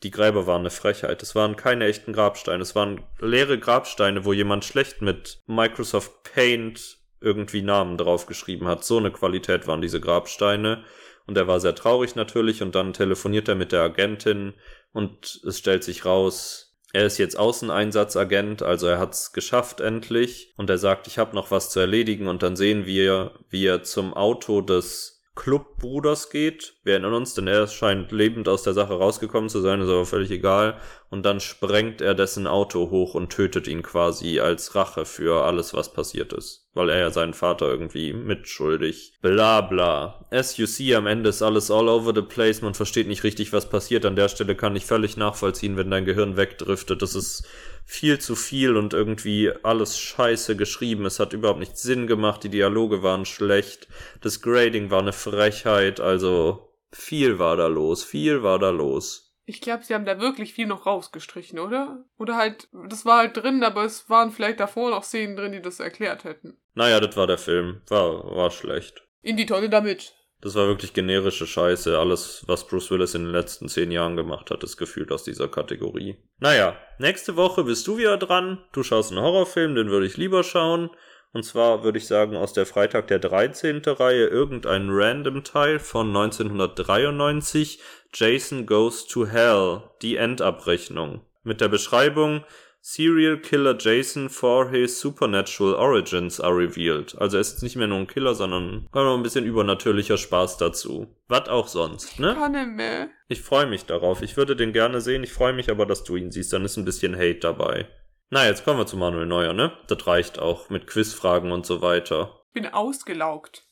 Die Gräber waren eine Frechheit. Es waren keine echten Grabsteine. Es waren leere Grabsteine, wo jemand schlecht mit Microsoft Paint irgendwie Namen draufgeschrieben hat. So eine Qualität waren diese Grabsteine. Und er war sehr traurig natürlich. Und dann telefoniert er mit der Agentin und es stellt sich raus, er ist jetzt Außeneinsatzagent, also er hat's geschafft endlich. Und er sagt, ich habe noch was zu erledigen. Und dann sehen wir, wie er zum Auto des Clubbruders geht. Wir erinnern uns, denn er scheint lebend aus der Sache rausgekommen zu sein, ist aber völlig egal. Und dann sprengt er dessen Auto hoch und tötet ihn quasi als Rache für alles, was passiert ist. Weil er ja seinen Vater irgendwie mitschuldig. Bla bla. As you see, am Ende ist alles all over the place. Man versteht nicht richtig, was passiert. An der Stelle kann ich völlig nachvollziehen, wenn dein Gehirn wegdriftet. Das ist viel zu viel und irgendwie alles scheiße geschrieben. Es hat überhaupt nicht Sinn gemacht. Die Dialoge waren schlecht. Das Grading war eine Frechheit. Also viel war da los. Viel war da los. Ich glaube, sie haben da wirklich viel noch rausgestrichen, oder? Oder halt, das war halt drin, aber es waren vielleicht davor noch Szenen drin, die das erklärt hätten. Naja, das war der Film. War, war schlecht. In die Tonne damit. Das war wirklich generische Scheiße. Alles, was Bruce Willis in den letzten zehn Jahren gemacht hat, ist gefühlt aus dieser Kategorie. Naja, nächste Woche bist du wieder dran. Du schaust einen Horrorfilm, den würde ich lieber schauen. Und zwar würde ich sagen aus der Freitag der 13. Reihe irgendein random Teil von 1993. Jason Goes to Hell. Die Endabrechnung. Mit der Beschreibung Serial Killer Jason for his supernatural origins are revealed. Also er ist nicht mehr nur ein Killer, sondern kommt noch ein bisschen übernatürlicher Spaß dazu. Was auch sonst, ne? Mehr. Ich freue mich darauf. Ich würde den gerne sehen. Ich freue mich aber, dass du ihn siehst. Dann ist ein bisschen Hate dabei. Na, jetzt kommen wir zu Manuel Neuer, ne? Das reicht auch mit Quizfragen und so weiter. Bin ausgelaugt.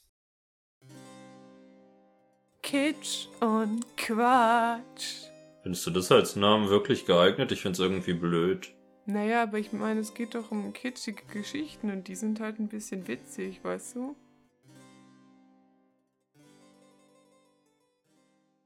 Kitsch und Quatsch. Findest du das als Namen wirklich geeignet? Ich find's irgendwie blöd. Naja, aber ich meine, es geht doch um kitschige Geschichten und die sind halt ein bisschen witzig, weißt du?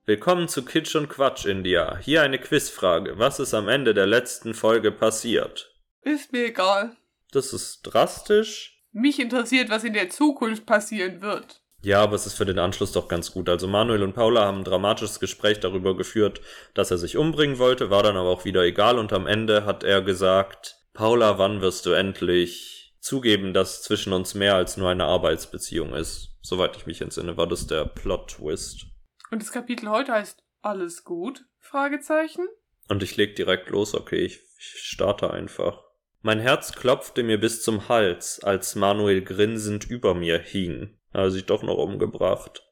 Willkommen zu Kitsch und Quatsch, India. Hier eine Quizfrage. Was ist am Ende der letzten Folge passiert? Ist mir egal. Das ist drastisch. Mich interessiert, was in der Zukunft passieren wird. Ja, aber es ist für den Anschluss doch ganz gut. Also Manuel und Paula haben ein dramatisches Gespräch darüber geführt, dass er sich umbringen wollte, war dann aber auch wieder egal und am Ende hat er gesagt, Paula, wann wirst du endlich zugeben, dass zwischen uns mehr als nur eine Arbeitsbeziehung ist? Soweit ich mich entsinne, war das der Plot-Twist. Und das Kapitel heute heißt Alles gut? Fragezeichen. Und ich leg direkt los, okay, ich, ich starte einfach. Mein Herz klopfte mir bis zum Hals, als Manuel grinsend über mir hing. Er hat sich doch noch umgebracht.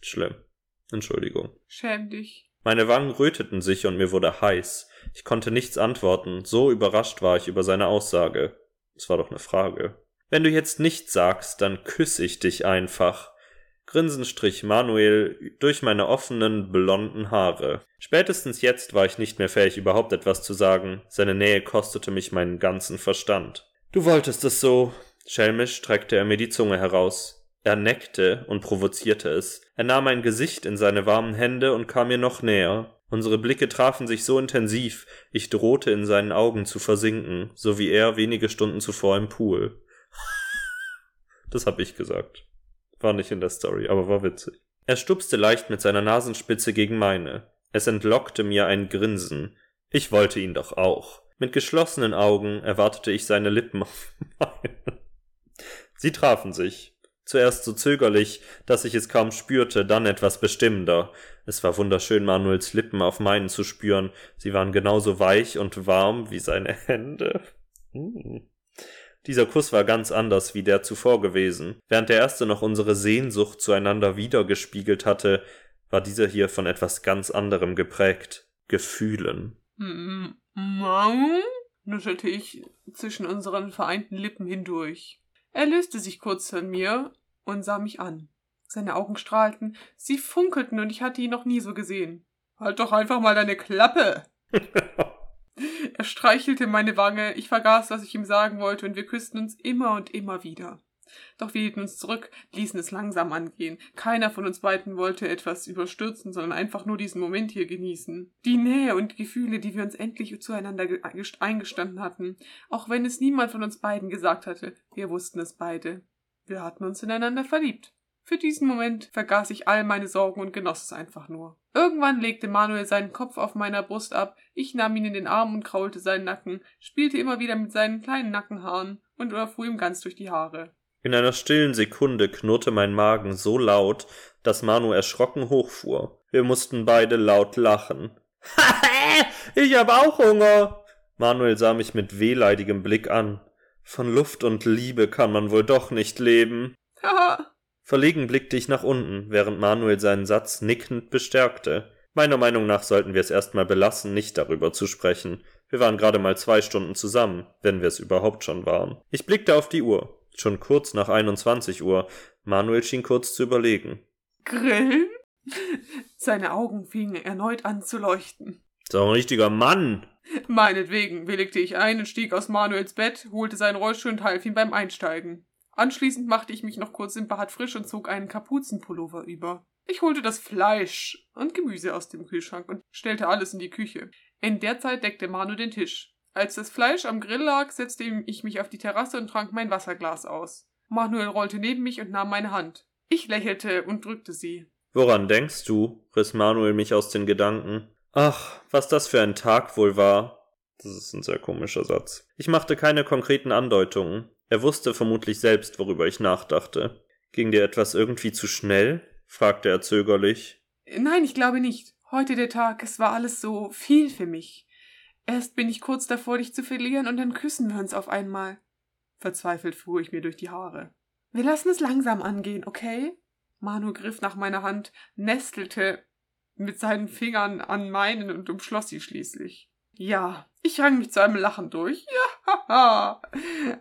Schlimm. Entschuldigung. Schäm dich. Meine Wangen röteten sich und mir wurde heiß. Ich konnte nichts antworten, so überrascht war ich über seine Aussage. Es war doch eine Frage. Wenn du jetzt nichts sagst, dann küsse ich dich einfach. Grinsend strich Manuel durch meine offenen, blonden Haare. Spätestens jetzt war ich nicht mehr fähig, überhaupt etwas zu sagen. Seine Nähe kostete mich meinen ganzen Verstand. Du wolltest es so. Schelmisch streckte er mir die Zunge heraus. Er neckte und provozierte es. Er nahm mein Gesicht in seine warmen Hände und kam mir noch näher. Unsere Blicke trafen sich so intensiv, ich drohte in seinen Augen zu versinken, so wie er wenige Stunden zuvor im Pool. Das hab ich gesagt. War nicht in der Story, aber war witzig. Er stupste leicht mit seiner Nasenspitze gegen meine. Es entlockte mir ein Grinsen. Ich wollte ihn doch auch. Mit geschlossenen Augen erwartete ich seine Lippen auf meine. Sie trafen sich. Zuerst so zögerlich, dass ich es kaum spürte, dann etwas bestimmender. Es war wunderschön, Manuels Lippen auf meinen zu spüren. Sie waren genauso weich und warm wie seine Hände. Hm. Dieser Kuss war ganz anders wie der zuvor gewesen. Während der erste noch unsere Sehnsucht zueinander wiedergespiegelt hatte, war dieser hier von etwas ganz anderem geprägt. Gefühlen. Mau? nuschelte ich zwischen unseren vereinten Lippen hindurch. Er löste sich kurz von mir und sah mich an. Seine Augen strahlten, sie funkelten und ich hatte ihn noch nie so gesehen. Halt doch einfach mal deine Klappe! er streichelte meine Wange, ich vergaß, was ich ihm sagen wollte, und wir küssten uns immer und immer wieder. Doch wir hielten uns zurück, ließen es langsam angehen. Keiner von uns beiden wollte etwas überstürzen, sondern einfach nur diesen Moment hier genießen. Die Nähe und Gefühle, die wir uns endlich zueinander eingestanden hatten, auch wenn es niemand von uns beiden gesagt hatte, wir wussten es beide. Wir hatten uns ineinander verliebt. Für diesen Moment vergaß ich all meine Sorgen und genoss es einfach nur. Irgendwann legte Manuel seinen Kopf auf meiner Brust ab, ich nahm ihn in den Arm und kraulte seinen Nacken, spielte immer wieder mit seinen kleinen Nackenhaaren und überfuhr ihm ganz durch die Haare. In einer stillen Sekunde knurrte mein Magen so laut, dass Manu erschrocken hochfuhr. Wir mussten beide laut lachen. ich hab auch Hunger. Manuel sah mich mit wehleidigem Blick an. Von Luft und Liebe kann man wohl doch nicht leben. Haha. Verlegen blickte ich nach unten, während Manuel seinen Satz nickend bestärkte. Meiner Meinung nach sollten wir es erstmal belassen, nicht darüber zu sprechen. Wir waren gerade mal zwei Stunden zusammen, wenn wir es überhaupt schon waren. Ich blickte auf die Uhr. Schon kurz nach 21 Uhr. Manuel schien kurz zu überlegen. Grillen? Seine Augen fingen erneut an zu leuchten. So ein richtiger Mann. Meinetwegen willigte ich ein und stieg aus Manuels Bett, holte seinen Rollstuhl und half ihm beim Einsteigen. Anschließend machte ich mich noch kurz im Bad frisch und zog einen Kapuzenpullover über. Ich holte das Fleisch und Gemüse aus dem Kühlschrank und stellte alles in die Küche. In der Zeit deckte Manu den Tisch. Als das Fleisch am Grill lag, setzte ich mich auf die Terrasse und trank mein Wasserglas aus. Manuel rollte neben mich und nahm meine Hand. Ich lächelte und drückte sie. Woran denkst du? riss Manuel mich aus den Gedanken. Ach, was das für ein Tag wohl war. Das ist ein sehr komischer Satz. Ich machte keine konkreten Andeutungen. Er wusste vermutlich selbst, worüber ich nachdachte. Ging dir etwas irgendwie zu schnell? fragte er zögerlich. Nein, ich glaube nicht. Heute der Tag, es war alles so viel für mich. Erst bin ich kurz davor, dich zu verlieren, und dann küssen wir uns auf einmal. Verzweifelt fuhr ich mir durch die Haare. Wir lassen es langsam angehen, okay? Manu griff nach meiner Hand, nestelte mit seinen Fingern an meinen und umschloss sie schließlich. Ja, ich rang mich zu einem Lachen durch. Ja, haha.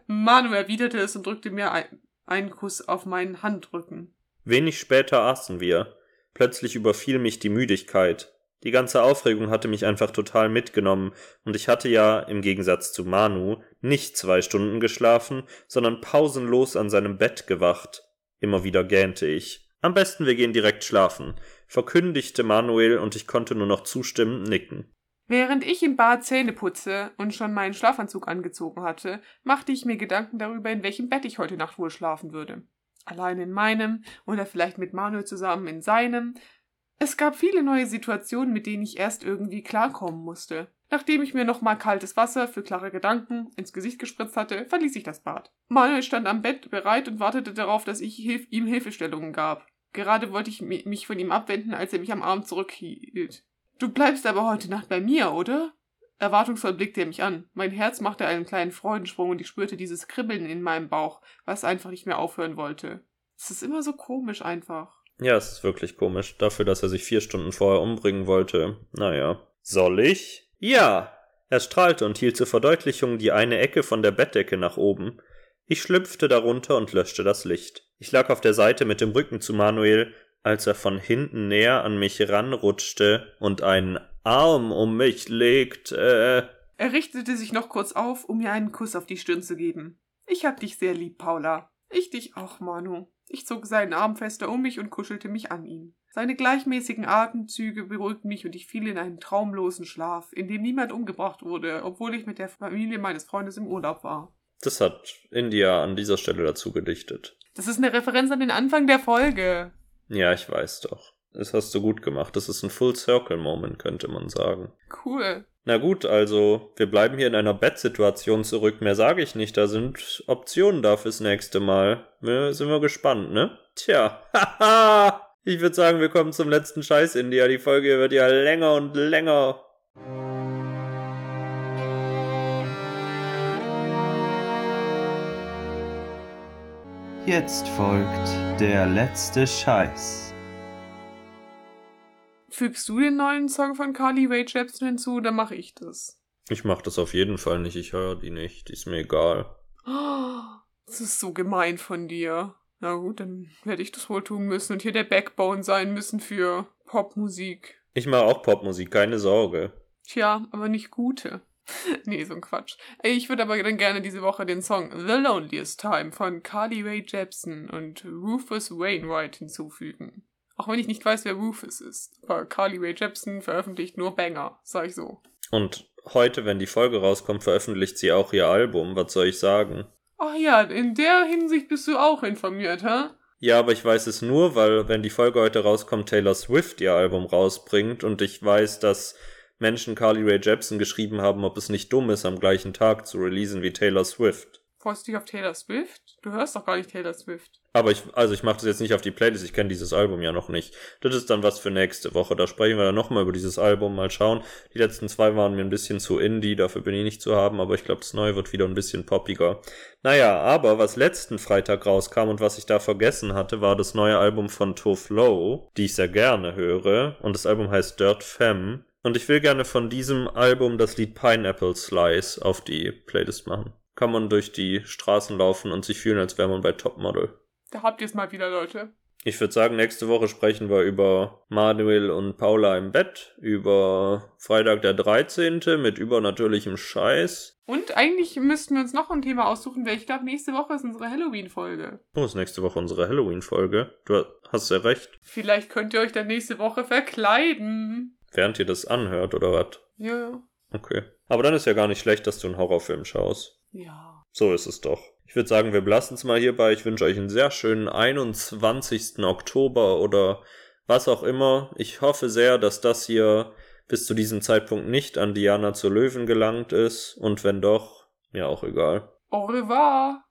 Manu erwiderte es und drückte mir ein, einen Kuss auf meinen Handrücken. Wenig später aßen wir. Plötzlich überfiel mich die Müdigkeit. Die ganze Aufregung hatte mich einfach total mitgenommen, und ich hatte ja, im Gegensatz zu Manu, nicht zwei Stunden geschlafen, sondern pausenlos an seinem Bett gewacht. Immer wieder gähnte ich. Am besten wir gehen direkt schlafen, verkündigte Manuel, und ich konnte nur noch zustimmend nicken. Während ich im Bad Zähne putze und schon meinen Schlafanzug angezogen hatte, machte ich mir Gedanken darüber, in welchem Bett ich heute Nacht wohl schlafen würde. Allein in meinem oder vielleicht mit Manuel zusammen in seinem, es gab viele neue Situationen, mit denen ich erst irgendwie klarkommen musste. Nachdem ich mir nochmal kaltes Wasser für klare Gedanken ins Gesicht gespritzt hatte, verließ ich das Bad. Manuel stand am Bett bereit und wartete darauf, dass ich Hilf ihm Hilfestellungen gab. Gerade wollte ich mich von ihm abwenden, als er mich am Arm zurückhielt. Du bleibst aber heute Nacht bei mir, oder? Erwartungsvoll blickte er mich an. Mein Herz machte einen kleinen Freudensprung und ich spürte dieses Kribbeln in meinem Bauch, was einfach nicht mehr aufhören wollte. Es ist immer so komisch einfach. Ja, es ist wirklich komisch. Dafür, dass er sich vier Stunden vorher umbringen wollte. Naja. Soll ich? Ja. Er strahlte und hielt zur Verdeutlichung die eine Ecke von der Bettdecke nach oben. Ich schlüpfte darunter und löschte das Licht. Ich lag auf der Seite mit dem Rücken zu Manuel, als er von hinten näher an mich ranrutschte und einen Arm um mich legte. Er richtete sich noch kurz auf, um mir einen Kuss auf die Stirn zu geben. Ich hab dich sehr lieb, Paula. Ich dich auch, Manu. Ich zog seinen Arm fester um mich und kuschelte mich an ihn. Seine gleichmäßigen Atemzüge beruhigten mich und ich fiel in einen traumlosen Schlaf, in dem niemand umgebracht wurde, obwohl ich mit der Familie meines Freundes im Urlaub war. Das hat India an dieser Stelle dazu gedichtet. Das ist eine Referenz an den Anfang der Folge. Ja, ich weiß doch. Das hast du gut gemacht. Das ist ein Full Circle Moment, könnte man sagen. Cool. Na gut, also wir bleiben hier in einer Bettsituation zurück. Mehr sage ich nicht. Da sind Optionen da fürs nächste Mal. Wir, sind wir gespannt, ne? Tja, haha. Ich würde sagen, wir kommen zum letzten Scheiß, India. Die Folge wird ja länger und länger. Jetzt folgt der letzte Scheiß. Fügst du den neuen Song von Carly Rae Jepsen hinzu, oder mache ich das? Ich mach das auf jeden Fall nicht. Ich höre die nicht. Die ist mir egal. Oh, das ist so gemein von dir. Na gut, dann werde ich das wohl tun müssen und hier der Backbone sein müssen für Popmusik. Ich mache auch Popmusik, keine Sorge. Tja, aber nicht gute. nee, so ein Quatsch. Ich würde aber dann gerne diese Woche den Song The Loneliest Time von Carly Rae Jepsen und Rufus Wainwright hinzufügen. Auch wenn ich nicht weiß, wer Rufus ist. Aber Carly Rae Jepsen veröffentlicht nur Banger, sag ich so. Und heute, wenn die Folge rauskommt, veröffentlicht sie auch ihr Album. Was soll ich sagen? Ach ja, in der Hinsicht bist du auch informiert, hä? Ja, aber ich weiß es nur, weil wenn die Folge heute rauskommt, Taylor Swift ihr Album rausbringt und ich weiß, dass Menschen Carly Rae Jepsen geschrieben haben, ob es nicht dumm ist, am gleichen Tag zu releasen wie Taylor Swift. Freust du dich auf Taylor Swift? Du hörst doch gar nicht Taylor Swift. Aber ich, also ich mache das jetzt nicht auf die Playlist, ich kenne dieses Album ja noch nicht. Das ist dann was für nächste Woche. Da sprechen wir dann nochmal über dieses Album, mal schauen. Die letzten zwei waren mir ein bisschen zu indie, dafür bin ich nicht zu haben, aber ich glaube, das neue wird wieder ein bisschen poppiger. Naja, aber was letzten Freitag rauskam und was ich da vergessen hatte, war das neue Album von Toph Low, die ich sehr gerne höre. Und das Album heißt Dirt Femme. Und ich will gerne von diesem Album das Lied Pineapple Slice auf die Playlist machen. Kann man durch die Straßen laufen und sich fühlen, als wäre man bei Topmodel. Da habt ihr es mal wieder, Leute. Ich würde sagen, nächste Woche sprechen wir über Manuel und Paula im Bett, über Freitag der 13. mit übernatürlichem Scheiß. Und eigentlich müssten wir uns noch ein Thema aussuchen, weil ich glaube, nächste Woche ist unsere Halloween-Folge. Oh, ist nächste Woche unsere Halloween-Folge. Du hast ja recht. Vielleicht könnt ihr euch dann nächste Woche verkleiden. Während ihr das anhört, oder was? Ja, ja. Okay. Aber dann ist ja gar nicht schlecht, dass du einen Horrorfilm schaust. Ja. So ist es doch. Ich würde sagen, wir belassen es mal hierbei. Ich wünsche euch einen sehr schönen 21. Oktober oder was auch immer. Ich hoffe sehr, dass das hier bis zu diesem Zeitpunkt nicht an Diana zur Löwen gelangt ist. Und wenn doch, mir auch egal. Au revoir.